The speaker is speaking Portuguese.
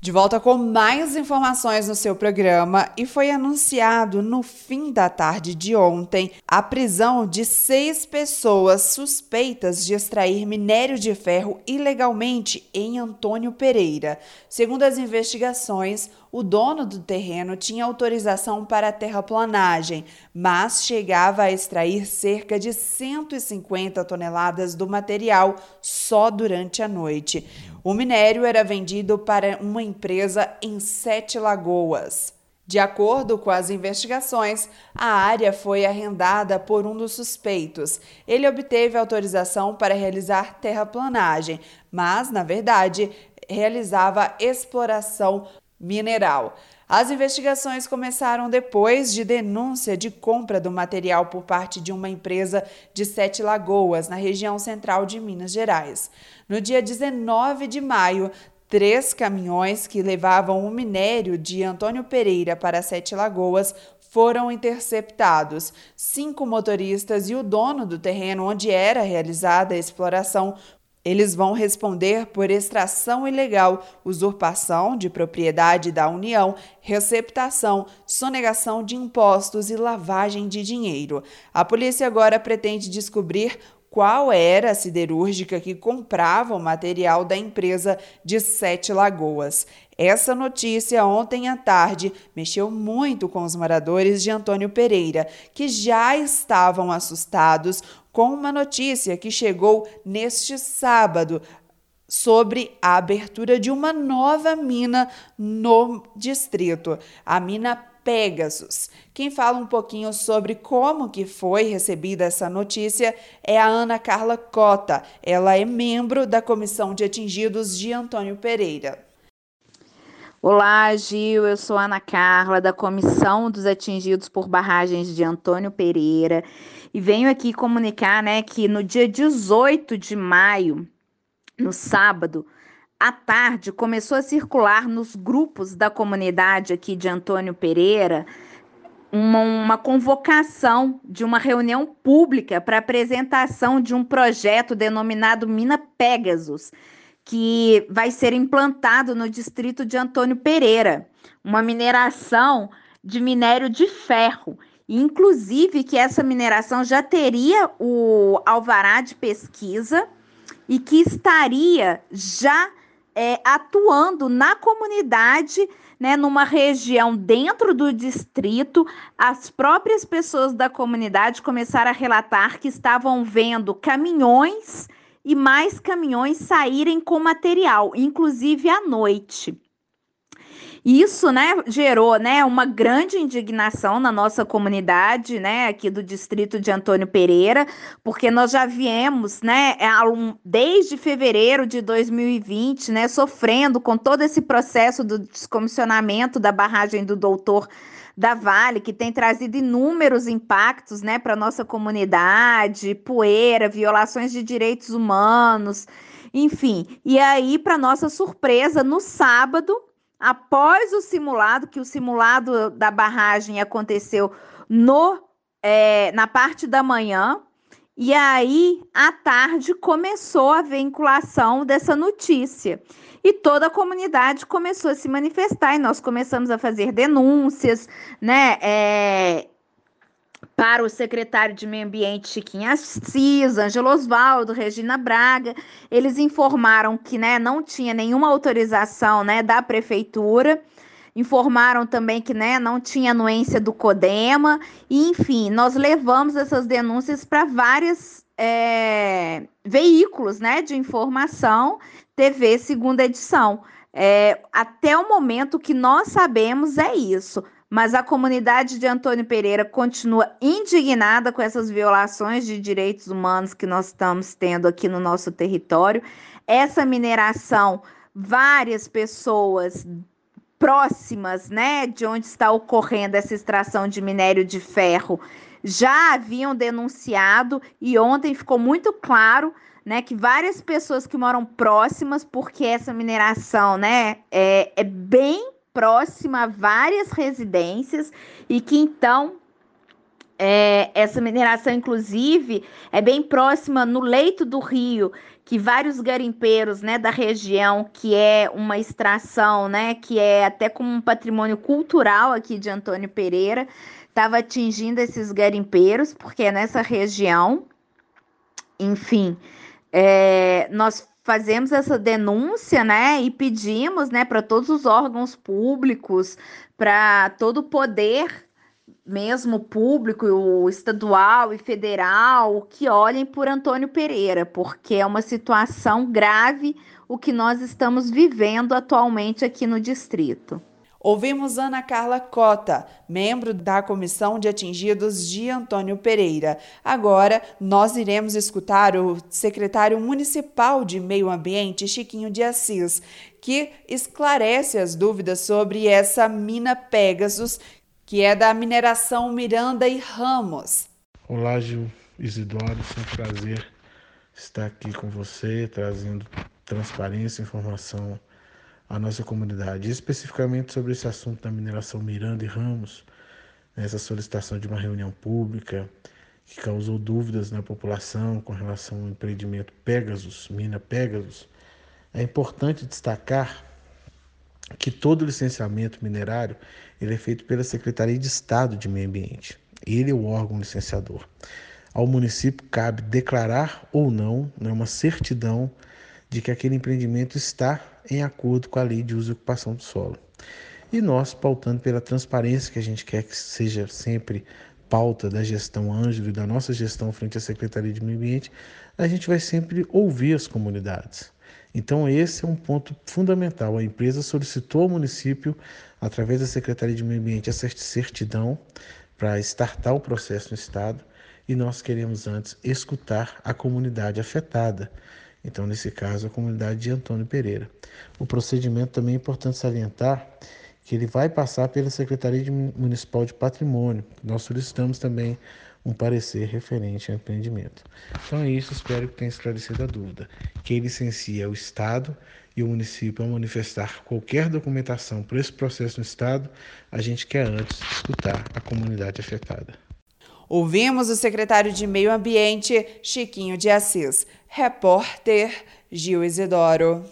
De volta com mais informações no seu programa e foi anunciado no fim da tarde de ontem a prisão de seis pessoas suspeitas de extrair minério de ferro ilegalmente em Antônio Pereira. Segundo as investigações, o dono do terreno tinha autorização para a terraplanagem, mas chegava a extrair cerca de 150 toneladas do material só durante a noite. O minério era vendido para uma empresa em Sete Lagoas. De acordo com as investigações, a área foi arrendada por um dos suspeitos. Ele obteve autorização para realizar terraplanagem, mas, na verdade, realizava exploração mineral. As investigações começaram depois de denúncia de compra do material por parte de uma empresa de Sete Lagoas, na região central de Minas Gerais. No dia 19 de maio, três caminhões que levavam o minério de Antônio Pereira para Sete Lagoas foram interceptados. Cinco motoristas e o dono do terreno onde era realizada a exploração eles vão responder por extração ilegal, usurpação de propriedade da União, receptação, sonegação de impostos e lavagem de dinheiro. A polícia agora pretende descobrir qual era a siderúrgica que comprava o material da empresa de Sete Lagoas. Essa notícia, ontem à tarde, mexeu muito com os moradores de Antônio Pereira, que já estavam assustados com uma notícia que chegou neste sábado sobre a abertura de uma nova mina no distrito, a mina Pegasus. Quem fala um pouquinho sobre como que foi recebida essa notícia é a Ana Carla Cota. Ela é membro da Comissão de Atingidos de Antônio Pereira. Olá, Gil. Eu sou Ana Carla, da Comissão dos Atingidos por Barragens de Antônio Pereira. E venho aqui comunicar né, que no dia 18 de maio, no sábado, à tarde, começou a circular nos grupos da comunidade aqui de Antônio Pereira uma, uma convocação de uma reunião pública para apresentação de um projeto denominado Mina Pegasus, que vai ser implantado no distrito de Antônio Pereira, uma mineração de minério de ferro. Inclusive que essa mineração já teria o alvará de pesquisa e que estaria já é, atuando na comunidade, né, numa região dentro do distrito, as próprias pessoas da comunidade começaram a relatar que estavam vendo caminhões e mais caminhões saírem com material, inclusive à noite. Isso, né, gerou, né, uma grande indignação na nossa comunidade, né, aqui do distrito de Antônio Pereira, porque nós já viemos, né, desde fevereiro de 2020, né, sofrendo com todo esse processo do descomissionamento da barragem do Doutor da Vale, que tem trazido inúmeros impactos, né, para nossa comunidade, poeira, violações de direitos humanos, enfim. E aí, para nossa surpresa, no sábado, após o simulado, que o simulado da barragem aconteceu no é, na parte da manhã, e aí à tarde começou a vinculação dessa notícia. E toda a comunidade começou a se manifestar, e nós começamos a fazer denúncias, né? É, para o secretário de Meio Ambiente Chiquinha Assis, Ângelo Osvaldo, Regina Braga, eles informaram que né, não tinha nenhuma autorização né, da prefeitura, informaram também que né, não tinha anuência do CODEMA, e enfim, nós levamos essas denúncias para vários é, veículos né, de informação, TV segunda edição. É, até o momento que nós sabemos é isso mas a comunidade de Antônio Pereira continua indignada com essas violações de direitos humanos que nós estamos tendo aqui no nosso território. Essa mineração, várias pessoas próximas, né, de onde está ocorrendo essa extração de minério de ferro, já haviam denunciado e ontem ficou muito claro, né, que várias pessoas que moram próximas, porque essa mineração, né, é, é bem próxima a várias residências e que então é, essa mineração, inclusive, é bem próxima no leito do rio, que vários garimpeiros, né, da região, que é uma extração, né, que é até como um patrimônio cultural aqui de Antônio Pereira, estava atingindo esses garimpeiros, porque é nessa região, enfim, é, nós fazemos essa denúncia, né, e pedimos, né, para todos os órgãos públicos, para todo o poder mesmo público, o estadual e federal, que olhem por Antônio Pereira, porque é uma situação grave o que nós estamos vivendo atualmente aqui no distrito. Ouvimos Ana Carla Cota, membro da Comissão de Atingidos de Antônio Pereira. Agora, nós iremos escutar o secretário municipal de Meio Ambiente, Chiquinho de Assis, que esclarece as dúvidas sobre essa mina Pegasus que é da mineração Miranda e Ramos. Olá, Gil Isidoro, é um prazer estar aqui com você, trazendo transparência e informação à nossa comunidade, especificamente sobre esse assunto da mineração Miranda e Ramos, essa solicitação de uma reunião pública que causou dúvidas na população com relação ao empreendimento Pegasus, mina Pegasus. É importante destacar que todo licenciamento minerário ele é feito pela Secretaria de Estado de Meio Ambiente. Ele é o órgão licenciador. Ao município cabe declarar ou não né, uma certidão de que aquele empreendimento está em acordo com a lei de uso e ocupação do solo. E nós, pautando pela transparência que a gente quer que seja sempre pauta da gestão Ângelo e da nossa gestão frente à Secretaria de Meio Ambiente, a gente vai sempre ouvir as comunidades. Então, esse é um ponto fundamental. A empresa solicitou ao município, através da Secretaria de Meio Ambiente, essa certidão para startar o processo no Estado e nós queremos antes escutar a comunidade afetada. Então, nesse caso, a comunidade de Antônio Pereira. O procedimento também é importante salientar que ele vai passar pela Secretaria Municipal de Patrimônio. Nós solicitamos também um parecer referente ao empreendimento. Então é isso, espero que tenha esclarecido a dúvida. Quem licencia é o Estado e o município ao manifestar qualquer documentação para esse processo no Estado, a gente quer antes escutar a comunidade afetada. Ouvimos o secretário de Meio Ambiente, Chiquinho de Assis. Repórter Gil Isidoro.